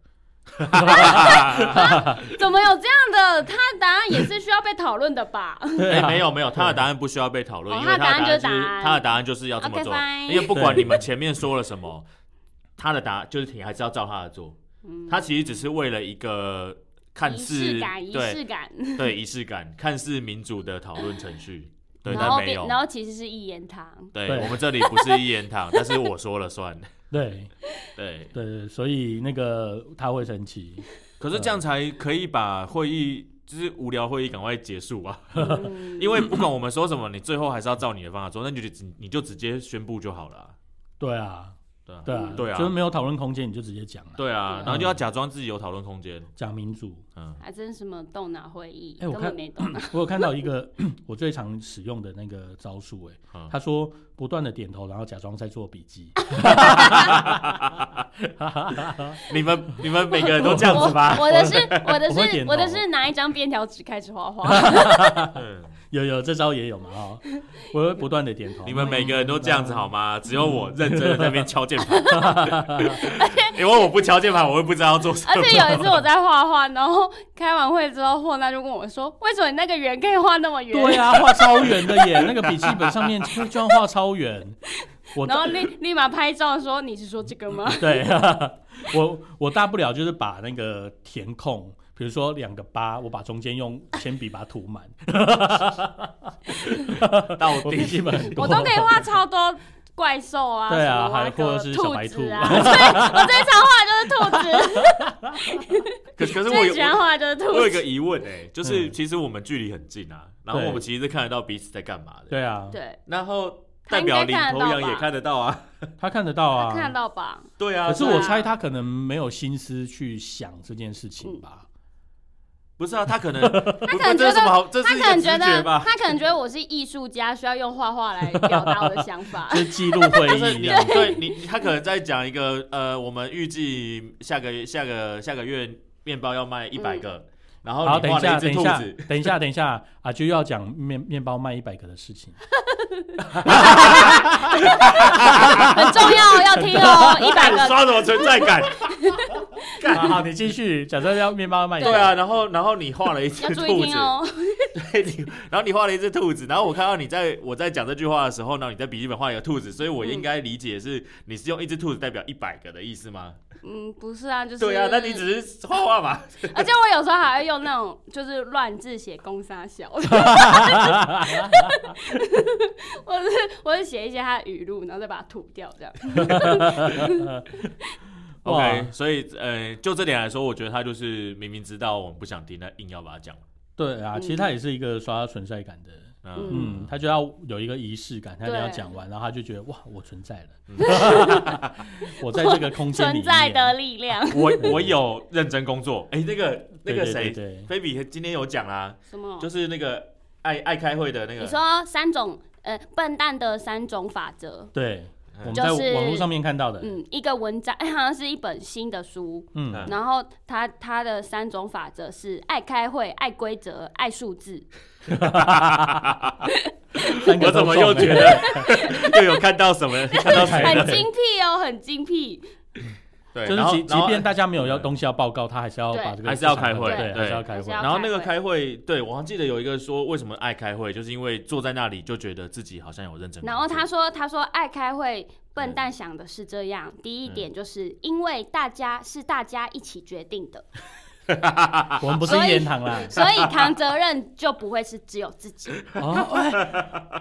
怎么有这样的？他的答案也是需要被讨论的吧？哎，对啊，没有没有，他的答案不需要被讨论，哦因为他的答案就是答案他的答案就是要这么做，因为不管你们前面说了什么，他的答就是你还是要照他的做。嗯他其实只是为了一个看仪似式感，仪式感，对 仪式感，看似民主的讨论程序，对，然后变，但没有。然后其实是一言堂。对对我们这里不是一言堂，但是我说了算。对 对，对对，所以那个他会生气。可是这样才可以把会议，就是无聊会议赶快结束啊。嗯因为不管我们说什么，你最后还是要照你的方法做，那你就直你就直接宣布就好了啊。对啊，对啊，对啊，对啊就是没有讨论空间，你就直接讲了，对啊，然后就要假装自己有讨论空间。讲民主。嗯，还真什么动脑会议，哎我看根本没动脑。我有看到一个 我最常使用的那个招数，哎，嗯他说不断的点头，然后假装在做笔记。你们你们每个人都这样子吧？我我的是我的是我的是拿一张便条纸开始画画。嗯 有有这招也有嘛？哦，我会不断的点头。你们每个人都这样子好吗？只有我认真的在那边敲键盘，因为我不敲键盘，我会不知道要做什么。而且有一次我在画画，然后开完会之后，霍娜就跟我说：“为什么你那个圆可以画那么圆？”对啊，画超圆的耶，那个笔记本上面居然画超圆。我然后立立马拍照说：“你是说这个吗 对，我我大不了就是把那个填空，比如说两个八，我把中间用铅笔把它涂满。到我笔底记本很？”多我都可以画超多怪兽啊，对啊还或者是小白兔啊，对，我最常画的就是兔子，可可是我有最喜欢画的就是兔子。我有一个疑问哎、就是嗯其实我们距离很近啊，然后我们其实是看得到彼此在干嘛的。，对啊，对，然后代表领头羊也看得到啊。他看得到啊，看得到吧？对啊，可是我猜他可能没有心思去想这件事情吧。不是啊，他可能 他可能觉得什么好？这他可能觉得，他可能觉得我是艺术家，需要用画画来表达我的想法 就。是记录会议。对你，他可能在讲一个 呃，我们预计下个月下个下个月面包要卖一百个，然后好，等一下，等一下，，等一下，等一下，啊，就要讲面面包卖一百个的事情。很重要，要听哦，一百个。刷什么存在感？好好，你继续。假设要面包卖对啊，然后然后你画了一只要注意兔子，哦，对，你然后你画了一只兔子，然后我看到你在我在讲这句话的时候呢，你在笔记本画一个兔子，所以我应该理解是你是用一只兔子代表一百个的意思吗？嗯，不是啊，就是对啊，那你只是画画嘛。而且我有时候还会用那种就是乱字写公杀小，我是我是写一些他的语录，然后再把它吐掉这样。OK，所以呃，就这点来说，我觉得他就是明明知道我们不想听，他硬要把它讲。对啊，其实他也是一个刷存在感的。嗯，嗯，他就要有一个仪式感，他就要讲完，然后他就觉得哇，我存在了，我在这个空间里存在的力量，我我有认真工作。哎，那个那个谁菲比今天有讲啦，什么？就是那个爱爱开会的那个。你说三种呃笨蛋的三种法则，对，我们在就是网络上面看到的，嗯，一个文章，哎，好像是一本新的书，嗯，嗯然后它它的三种法则是爱开会、爱规则、爱数字。我怎么又觉得 又有看到什么？看到谁了？很精辟哦，很精辟。对，就是即即便大家没有要东西要报告，他还是要把这个还是要开会对，还是要开会。然后那个开开会，对我还记得有一个说为什么爱开会，就是因为坐在那里就觉得自己好像有认真。然后他说：“他说爱开会，笨蛋想的是这样。第一点就是因为大家是大家一起决定的，我们不是所以一言堂啦。所以扛责任就不会是只有自己。哦，哎，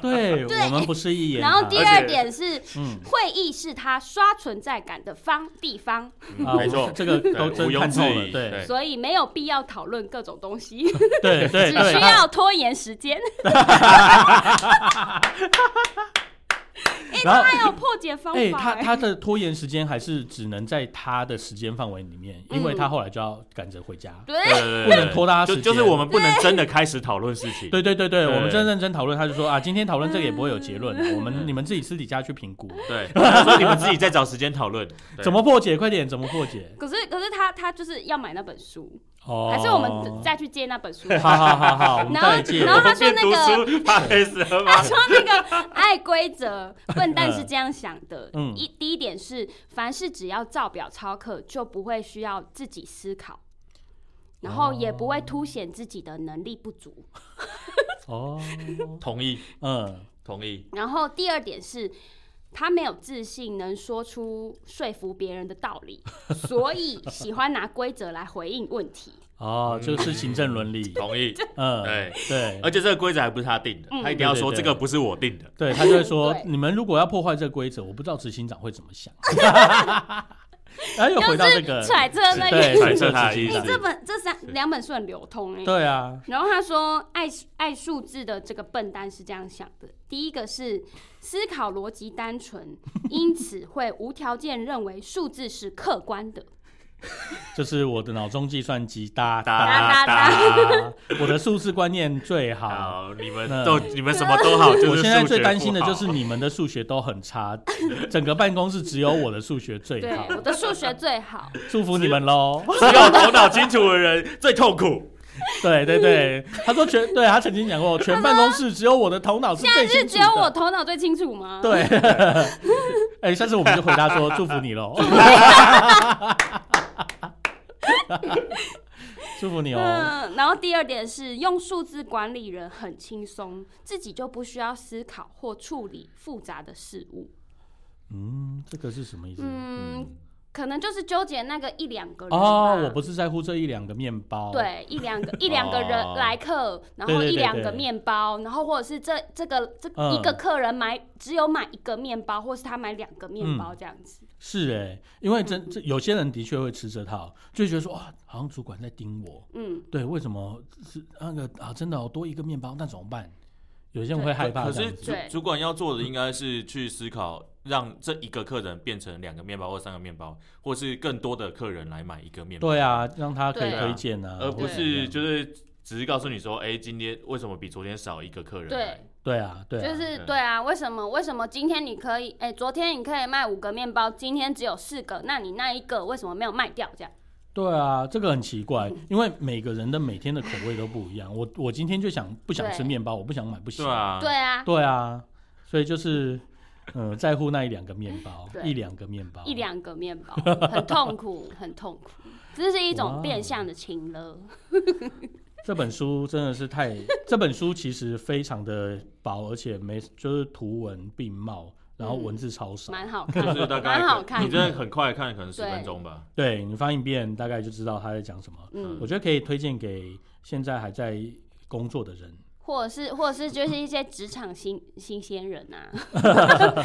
对，我们不是一言堂。然后第二点是，嗯，会议是他刷存在感的方地方，啊没错这个都真毋庸置看透了，疑对对所以没有必要讨论各种东西，对对 只，需要拖延时间。然后还有破解方哎，法他欸。他的拖延时间还是只能在他的时间范围里面，因为嗯他后来就要赶着回家。对不能拖大家时间就是我们不能真的开始讨论事情。对对对对，对我们真认真讨论，他就说啊，今天讨论这个也不会有结论的，我们你们自己私底下去评估，对，你们自己再找时间讨论。怎么破解？快点，怎么破解？可是可是他他就是要买那本书，哦，还是我们再去借那本书？好好好好，然后。然后他说那个他？说那个爱规则，笨蛋是这样想的。嗯一第一点是，凡事只要照表操课，就不会需要自己思考，然后也不会凸显自己的能力不足。哦，同意，嗯，同意。然后第二点是。他没有自信，能说出说服别人的道理，所以喜欢拿规则来回应问题。哦，就是行政伦理，同意，嗯，对。对。而且这个规则还不是他定的，嗯。他一定要说这个不是我定的。对，他就会说，你们如果要破坏这个规则，我不知道执行长会怎么想。然后又回到这个，揣测那对，个，揣测他的意思。执行长这本这三两本书很流通哎、对啊，然后他说爱爱数字的这个笨蛋是这样想的：第一个是思考逻辑单纯，因此会无条件认为数字是客观的。就是我的脑中计算机哒哒哒哒哒，我的数字观念最好。好，你们都你们什么都好，就是我现在最担心的就是你们的数学都很差，整个办公室只有我的数学最好，，我的数学最好。祝福你们喽。只有头脑清楚的人最痛苦。对对对，他说全对他曾经讲过，全办公室只有我的头脑是现在是最清楚只有我的。头脑最清楚吗？，对，哎，下次我们就回答说祝福你喽 祝福你哦。嗯，然后第二点是用数字管理人很轻松，自己就不需要思考或处理复杂的事物。嗯，这个是什么意思？嗯嗯，可能就是纠结那个一两个人哦，吧我不是在乎这一两个面包，，对，一两个 一两个哦人来客，然对对对后一两个对面包，然后或者是这这个这嗯一个客人买只有买一个面包，或是他买两个面嗯包这样子。是哎，因为真这有些人的确会吃这套，就会觉得说哇，好像主管在盯我，嗯，对，为什么是那个啊？真的哦，多一个面包，那怎么办？有些人会害怕可是这样子，主对主管要做的应该是去思考，让这一个客人变成两个面包或三个面包，或是更多的客人来买一个面包。对，啊，让他可以推荐啊，而不是就是只是告诉你说，哎，今天为什么比昨天少一个客人？对，对啊，对啊，就是对对啊，为什么为什么今天你可以，哎、昨天你可以卖五个面包，今天只有四个，那你那一个为什么没有卖掉？这样，对啊，这个很奇怪，因为每个人的每天的口味都不一样。我我今天就想不想吃面包，我不想买不行。对啊，对啊，对啊，所以就是嗯、呃在乎那一两个面包，一两个面包，一两个面包，很痛苦，很痛苦，这是一种变相的情勒。这本书真的是太，这本书其实非常的薄，而且没就是图文并茂，然后文字超少。蛮好 看的，是大概蛮好看你真的的。很快看，可能十分钟吧。对你翻一遍，大概就知道他在讲什么。嗯我，觉得可以推荐给现在还在工作的人。或者是或者是就是一些职场新新鲜人啊，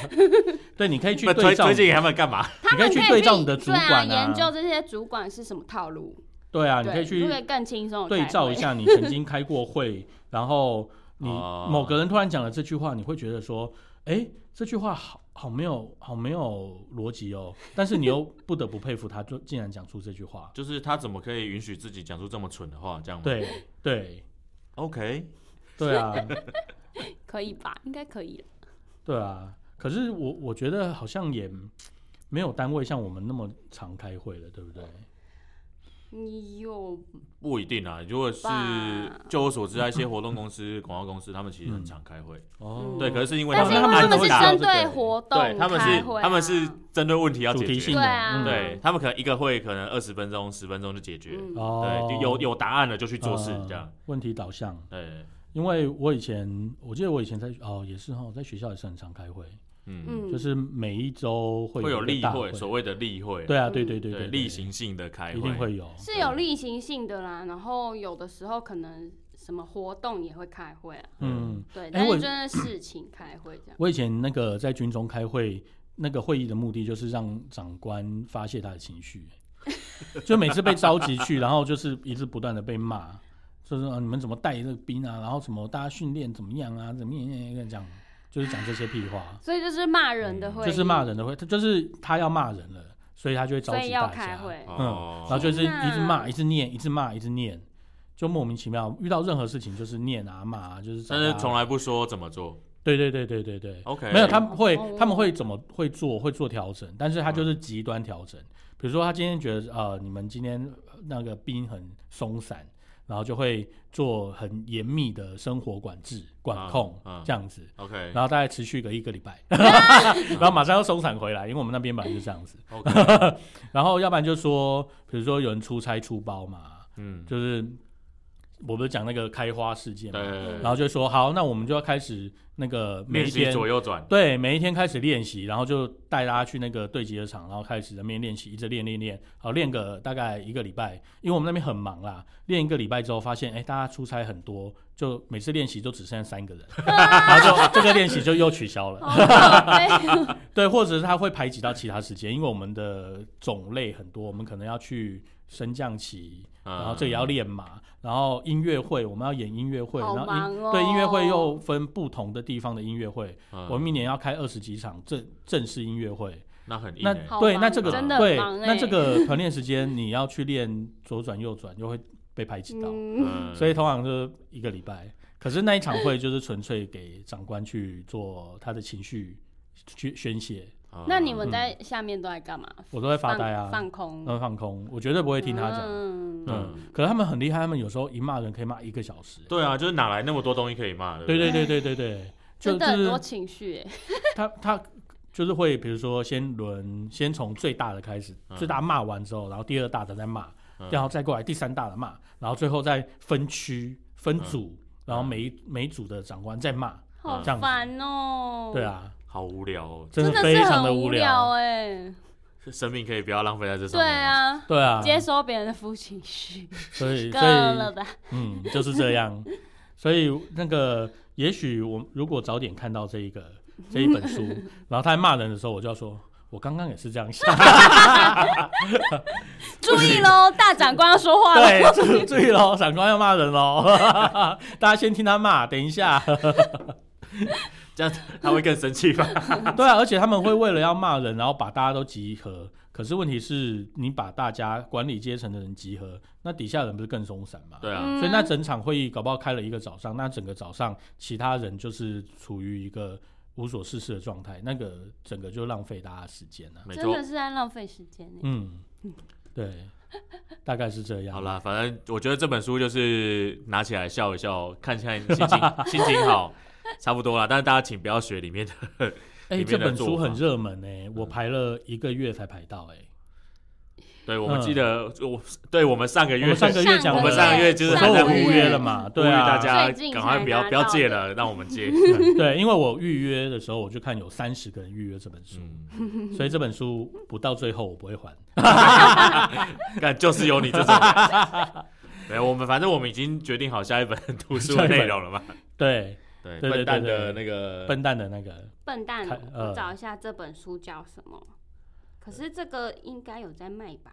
对，你可以去那对照，推推荐给他们干嘛？你可以去对照你的主对啊，管研究这些主管是什么套路，对啊，你可，以去更轻松地对开会照一下你曾经开过会，然后你 哦某个人突然讲了这句话，你会觉得说，哎，这句话好好没有好没有逻辑哦，但是你又不得不佩服他，就竟然讲出这句话。就是他怎么可以允许自己讲出这么蠢的话？这样吗？对对，OK，对啊，可以吧？应该可以了。对啊。可是我我觉得好像也没有单位像我们那么常开会了，对不对？你有不一定啊。如果是就我所知，啊一些活动公司、广告公司，他们其实很嗯常开会。哦，对，可是是因为他们他们是针对这个活动对，他们是他们是针对问题要解决主题性。的，对啊嗯对他们可能一个会可能二十分钟、十分钟就解决，嗯哦，对，就有有答案了就去做事嗯这样。问题导向。对，因为我以前，我记得我以前在哦也是哈，在学校也是很常开会，嗯，嗯，就是每一周会会有例会，所谓的例会，对啊，嗯对对对对，例行性的开会，一定会有。是有例行性的啦，然后有的时候可能什么活动也会开会啊，嗯，对，但是真的事情开会这样。我以前那个在军中开会，那个会议的目的就是让长官发泄他的情绪，就每次被召集去，然后就是一直不断的被骂，就是、啊、你们怎么带这个兵啊，然后什么大家训练怎么样啊，怎么样这样，就是讲这些屁话，所以就是骂人的会议，就是骂人的会，他就是他要骂人了，所以他就会召集大家。开会。嗯，哦然后就是一直骂，一直念，一直骂，一直念，就莫名其妙。遇到任何事情就是念啊骂啊，就是但是从来不说怎么做。对对对对对对 OK，没有他们会哦他们会怎么会做会做调整，但是他嗯就是极端调整。比如说他今天觉得呃你们今天那个兵很松散，然后就会做很严密的生活管制管控这样子。OK 然后大概持续个一个礼拜，然后马上要松散回来，因为我们那边本来就这样子。OK，然后要不然就说，比如说有人出差出包嘛，嗯，就是我不是讲那个开花事件嘛，对，然后就说好，那我们就要开始那个每练习一天左右转，对每一天开始练习，然后就带大家去那个对集合场，然后开始在那边练习，一直练练练，好练个大概一个礼拜，因为我们那边很忙啦，练一个礼拜之后发现，哎，大家出差很多，就每次练习就只剩下三个人，然后就这个练习就又取消了。好 对，或者是他会排挤到其他时间，因为我们的种类很多，我们可能要去升降旗，嗯然后这也要练马，然后音乐会我们要演音乐会，好然后音、对音乐会又分不同的地方的音乐会，嗯我们明年要开二十几场正正式音乐会，那那很硬欸，对，那这个真的对，那这个团练时间你要去练左转右转，又会被排挤到，嗯，嗯，所以通常就是一个礼拜。可是那一场会就是纯粹给长官去做他的情绪去宣泄，嗯那你们在下面都在干嘛？我都在发呆啊，放空，嗯，放空，我绝对不会听他讲。嗯嗯，可是他们很厉害，他们有时候一骂人可以骂一个小时。对啊，就是哪来那么多东西可以骂的？对对对对对对，真的很多情绪耶，他他就是会，比如说先轮，先从最大的开始，嗯最大骂完之后，然后第二大的再骂，嗯然后再过来第三大的骂，然后最后再分区分嗯组，然后每一每一组的长官再骂。好这样子烦哦。对，啊，好无聊哦。真真的非常的很无聊。哎。生命可以不要浪费在这上对面对。啊，对啊，接收别人的负情绪，所以够所以了吧？嗯就是这样，所以那个也许我如果早点看到这一个这一本书，然后他在骂人的时候，我就要说。我刚刚也是这样想，注意喽，大长官要说话了。对，注注意喽，长官要骂人喽，大家先听他骂，等一下，这样他会更生气吧？对啊，而且他们会为了要骂人，然后把大家都集合。可是问题是你把大家管理阶层的人集合，那底下人不是更松散吗？对啊，嗯所以那整场会议搞不好开了一个早上，那整个早上其他人就是处于一个无所事事的状态，那个整个就浪费大家时间了。没错真的。是在浪费时间呢。嗯，对，大概是这样。好啦，反正我觉得这本书就是拿起来笑一笑，看看心情 心情好，差不多啦。但是大家请不要学里面的，哎、里面的这本书很热门哎、我排了一个月才排到哎、对我们嗯记得我对我们上个月上个月讲，我们上个月就是我说我上个月预约了嘛，对啊，大家赶快不要不要借了，让我们借。对，因为我预约的时候，我就看有三十个人预约这本书，嗯，所以这本书不到最后我不会还。但就是有你这种人。对，我们反正我们已经决定好下一本读书的内容了嘛。对，对，笨蛋的那个笨蛋的那个，笨蛋看，呃我找一下这本书叫什么？可是这个应该有在卖吧？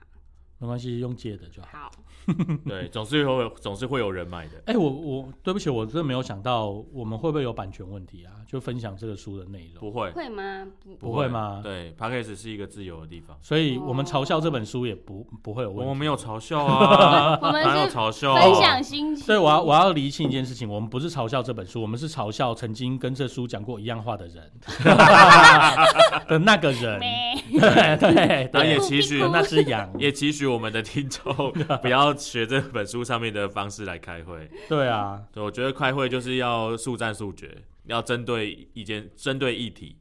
没关系，用借的就好。好，对，总是会有总是会有人买的。哎、我我对不起，我真的没有想到我们会不会有版权问题啊？就分享这个书的内容，不会，会吗？不，不会吗对 p a c k a g e 是一个自由的地方。所以我们嘲笑这本书也不不会有问题。我们没有嘲笑啊，我们哪有是嘲笑？分享心情。对，我要我要厘清一件事情，我们不是嘲笑这本书，我们是嘲笑曾经跟这书讲过一样话的人 的那个人。对对然后也对，期许那是羊。也期许我们的听众不要学这本书上面的方式来开会。对啊，对，我觉得开会就是要速战速决，要针对意见、针对议题，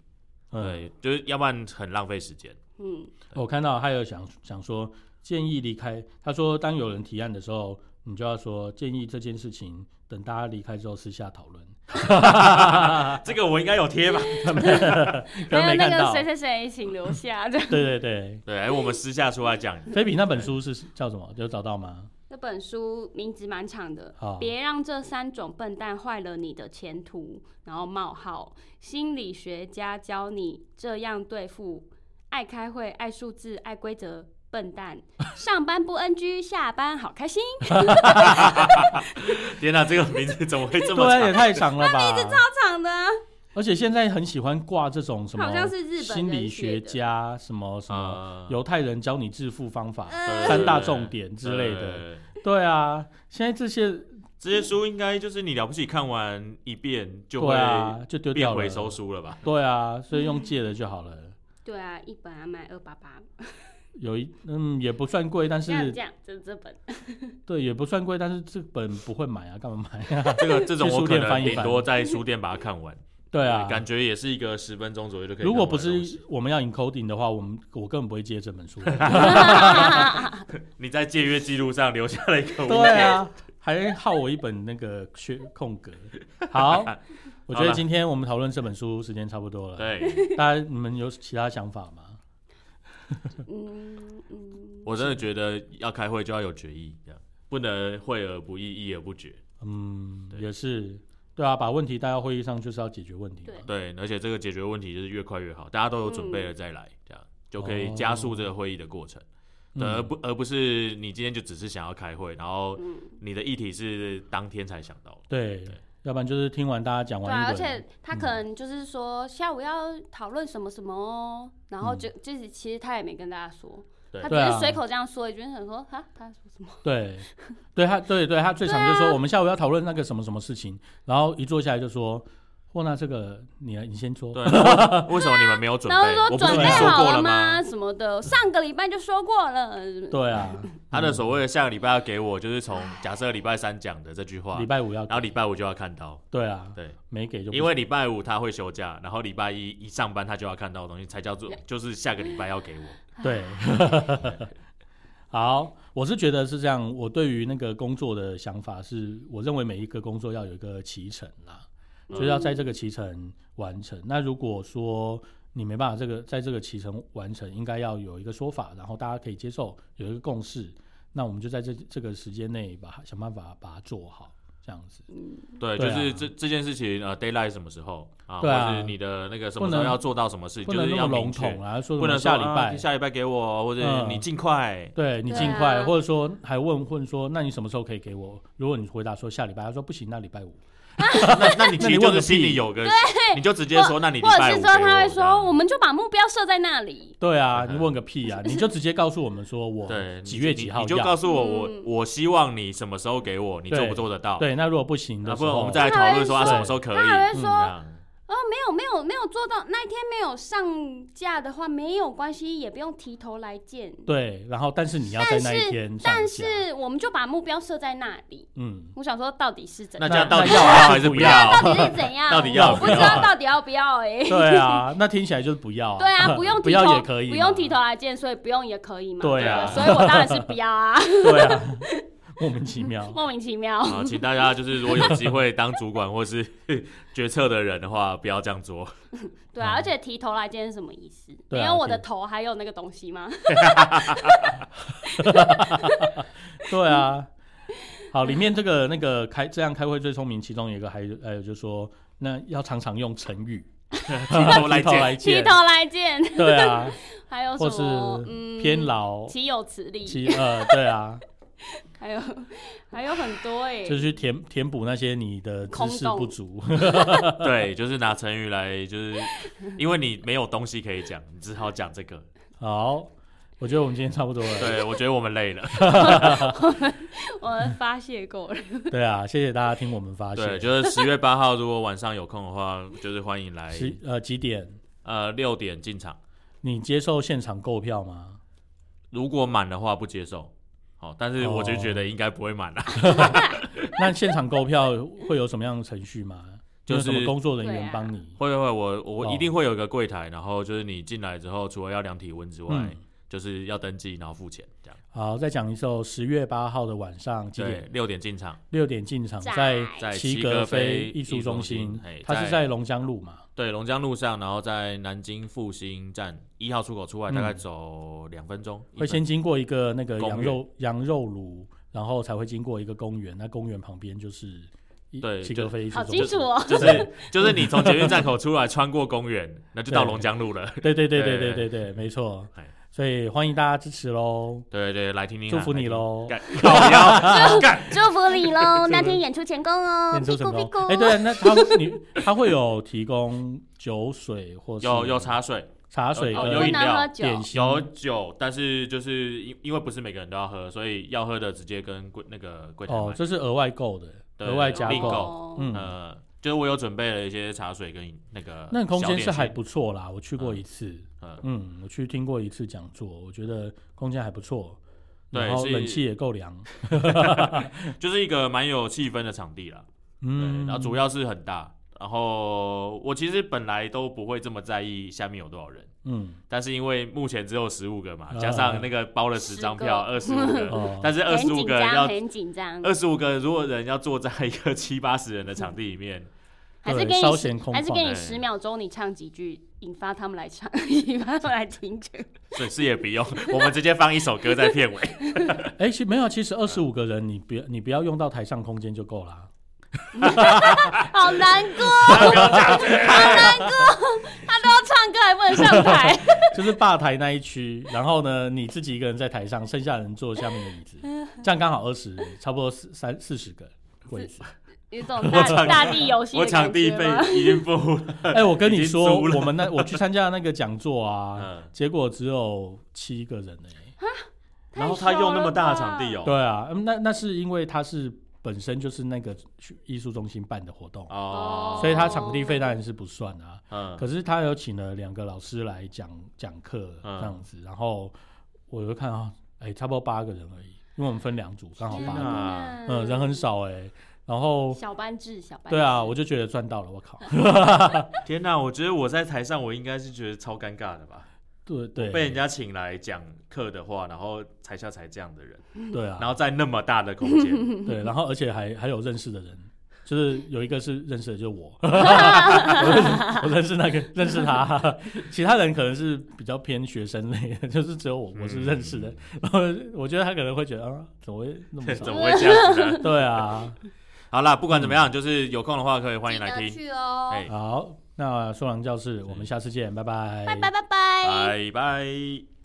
嗯，对，就是要不然很浪费时间。嗯，我看到还有想想说建议离开，他说当有人提案的时候，你就要说建议这件事情等大家离开之后私下讨论。这个我应该有贴吧？可能还有那个。谁谁谁，请留下。这对对对，对，哎，我们私下出来讲。菲比那本书是叫什么？有找到吗？那本书名字蛮长的，好别让这三种笨蛋坏了你的前途。然后冒号，心理学家教你这样对付爱开会、爱数字、爱规则。笨蛋，上班不 NG，下班好开心。天哪，这个名字怎么会这么对啊，也？太长了吧！名字超长的啊，而且现在很喜欢挂这种什么好像是日本心理人学家什么什么啊犹太人教你致富方法、呃三大重点之类的。对。对啊，现在这些这些书应该就是你了不起看完一遍就会就丢掉回收书了吧？对啊，所以用借的就好了。对啊，一本要卖二八八，有一嗯也不算贵，但是这样这样，就是这本。对也不算贵，但是这本不会买啊，干嘛买啊？这个这种 书我可能顶多在书店把它看完。对啊，感觉也是一个十分钟左右就可以如果不。是我们要 encoding 的话，我们我根本不会借这本书。你在借阅记录上留下了一个对，啊，还耗我一本那个缺空格。好，我觉得今天我们讨论这本书时间差不多了。对大家你们有其他想法吗？嗯嗯，我真的觉得要开会就要有决议，这样不能会而不议，议而不决。嗯，也是。对啊，把问题带到会议上就是要解决问题嘛。对对，而且这个解决问题就是越快越好，大家都有准备了再来，这样就可以加速这个会议的过程。对，而嗯，不而不是你今天就只是想要开会，然后嗯，你的议题是当天才想到的。对对，要不然就是听完大家讲对啊，完一轮，而且他可能就是说下午要讨论什么什么哦，然后就就是其实他也没跟大家说，对。他只是随口这样说一句，想说哈他说什么？对，对他，对对，他最常就说我们下午要讨论那个什么什么事情，然后一坐下来就说，或那这个你来你先说。为为什么你们没有准备？然后说准备好了过了吗？什么的，上个礼拜就说过了。对啊，他的所谓的下个礼拜要给我，就是从假设礼拜三讲的这句话礼，拜五要然后礼拜五就要看到。对啊，对，没给就因为礼拜五他会休假，然后礼拜一一上班他就要看到的东西，才叫做就是下个礼拜要给我。对，好，我是觉得是这样。我对于那个工作的想法是，我认为每一个工作要有一个起程啦，就是要在这个期程完成。那如果说你没办法这个在这个期程完成，应该要有一个说法，然后大家可以接受，有一个共识。那我们就在这这个时间内把它想办法把它做好，这样子。对，就是这这件事情呃 d a y l i g h t 什么时候啊，对啊或是你的那个什么不能时候要做到什么事，不就是要明确统啊，说不能下礼拜，下礼拜给我，或者嗯你尽快。对你尽快，啊或者说还问问说，那你什么时候可以给我？如果你回答说下礼拜，他说不行，那礼拜五。那那你其实就是心里有个，你就直接说，那你礼或者是说他会说，我们就把目标设在那里。对啊，嗯你问个屁啊！你就直接告诉我们说我对几月几号你就告诉我，我嗯我希望你什么时候给我，你做不做得到？对，那如果不行的啊，时候，不我们再来讨论说他什么时候可以。他还会说哦，没有没有没有做到，那一天没有上架的话没有关系，也不用提头来见。对，然后但是你要在但那一是天上但是我们就把目标设在那里。嗯，我想说，到底是怎样？那到底要要还是不不要要？到底是怎样？到底要我不知道到底要不要哎、对啊，那听起来就是不要、对啊，不用不要提头，也可以，不用提头，来见，所以不用也可以嘛。对啊所以我当然是不要啊，对啊，莫名其妙。莫名其妙。好，请大家就是如果有机会当主管或是 决策的人的话，不要这样做。对啊，而且提头来见是什么意思？对啊没有我的头还有那个东西吗？对啊，好，里面这个那个开这样开会最聪明，其中有一个还有还有就是说，那要常常用成语，提头来见，提头来见，头来见，对啊，还有或什么？偏劳，岂有此理？其呃，对啊，还有 还有很多哎、就是去填填补那些你的知识不足。对，就是拿成语来，就是因为你没有东西可以讲，你只好讲这个。好，我觉得我们今天差不多了。对，我觉得我们累了。我们我们发泄够了。对啊，谢谢大家听我们发对，就是十月八号，如果晚上有空的话，就是欢迎来，十呃几点？呃，六点进场。你接受现场购票吗？如果满的话不接受。好，但是我就觉得应该不会满了。那现场购票会有什么样的程序吗？就是什么工作人员帮你？会会会，我我哦一定会有一个柜台，然后就是你进来之后，除了要量体温之外，嗯，就是要登记，然后付钱，这样。好，再讲一次哦，十月八号的晚上几对点？，六点进场，六点进场，在在在七格飞飞艺术中中心心嘿，它是在在龙江路嘛？对，龙江路上，然后在南京复兴站一号出口出来，大概走两分钟，会先经过一个那个羊肉羊肉炉，然后才会经过一个公园。那公园旁边就是对七格飞，好清楚哦，就是 就是你从捷运站口出来，穿过公园，那就到龙江路了。对对对对对对。对，没错。所以欢迎大家支持喽，对对，来听听，祝福你喽。祝福你喽！那天演出成功哦，演出成功。哎，对，那他你 他会有提供酒水或是有有茶水，茶水有饮料。能喝酒，点心，有酒，但是就是因因为不是每个人都要喝，所以要喝的直接跟柜那个柜台买。，哦这是额外购的，对额外加购。呃，就是我有准备了一些茶水跟那个那空间是还不错啦，我去过一次。嗯，嗯，我去听过一次讲座，我觉得空间还不错，对是然后冷气也够凉。就是一个蛮有气氛的场地啦。嗯，然后主要是很大。然后我其实本来都不会这么在意下面有多少人，嗯但是因为目前只有十五个嘛，啊加上那个包了十张票，二十五个，哦，但是二十五个人要张，很紧张，二十五个如果人要坐在一个 七八十人的场地里面，还是给你十，显空还是给你哎十秒钟，你唱几句，引发他们来唱，引发他们来听着。所以是也不用，我们直接放一首歌在片尾。哎，其实没有，其实二十五个人，你不要你不要用到台上空间就够啦。好难过，好难过，他都要唱歌还不能上台。就是吧台那一区，然后呢，你自己一个人在台上，剩下人坐下面的椅子，这样刚好二十，差不多四三四十个位置。有种 大大地游戏我场地费觉吗？已经付了，哎，我跟你说，我们那我去参加那个讲座啊，嗯，结果只有七个人哎。然后他用那么大的场地哦，对啊，嗯那那是因为他是本身就是那个艺术中心办的活动，哦，所以他场地费当然是不算啊。嗯，可是他有请了两个老师来讲讲课嗯这样子，然后我就看啊，哎、差不多八个人而已，因为我们分两组，刚好八个，嗯，人很少哎、然后小班制，小班制。对啊，我就觉得赚到了，我靠，天哪！我觉得我在台上，我应该是觉得超尴尬的吧？对对，被人家请来讲课的话，然后台下才这样的人，对啊，然后在那么大的空间，对，然后而且还还有认识的人，就是有一个是认识的，就是我，我认识我认识那个认识他，其他人可能是比较偏学生类的，就是只有我我是认识的。然后我觉得他可能会觉得啊，怎么会那么少？怎么会这样子呢？对啊，好啦，不管怎么样，就是有空的话可以欢迎来记得听。去哦，哎好，那说狼教室，我们下次见，拜拜，拜拜拜拜。拜拜。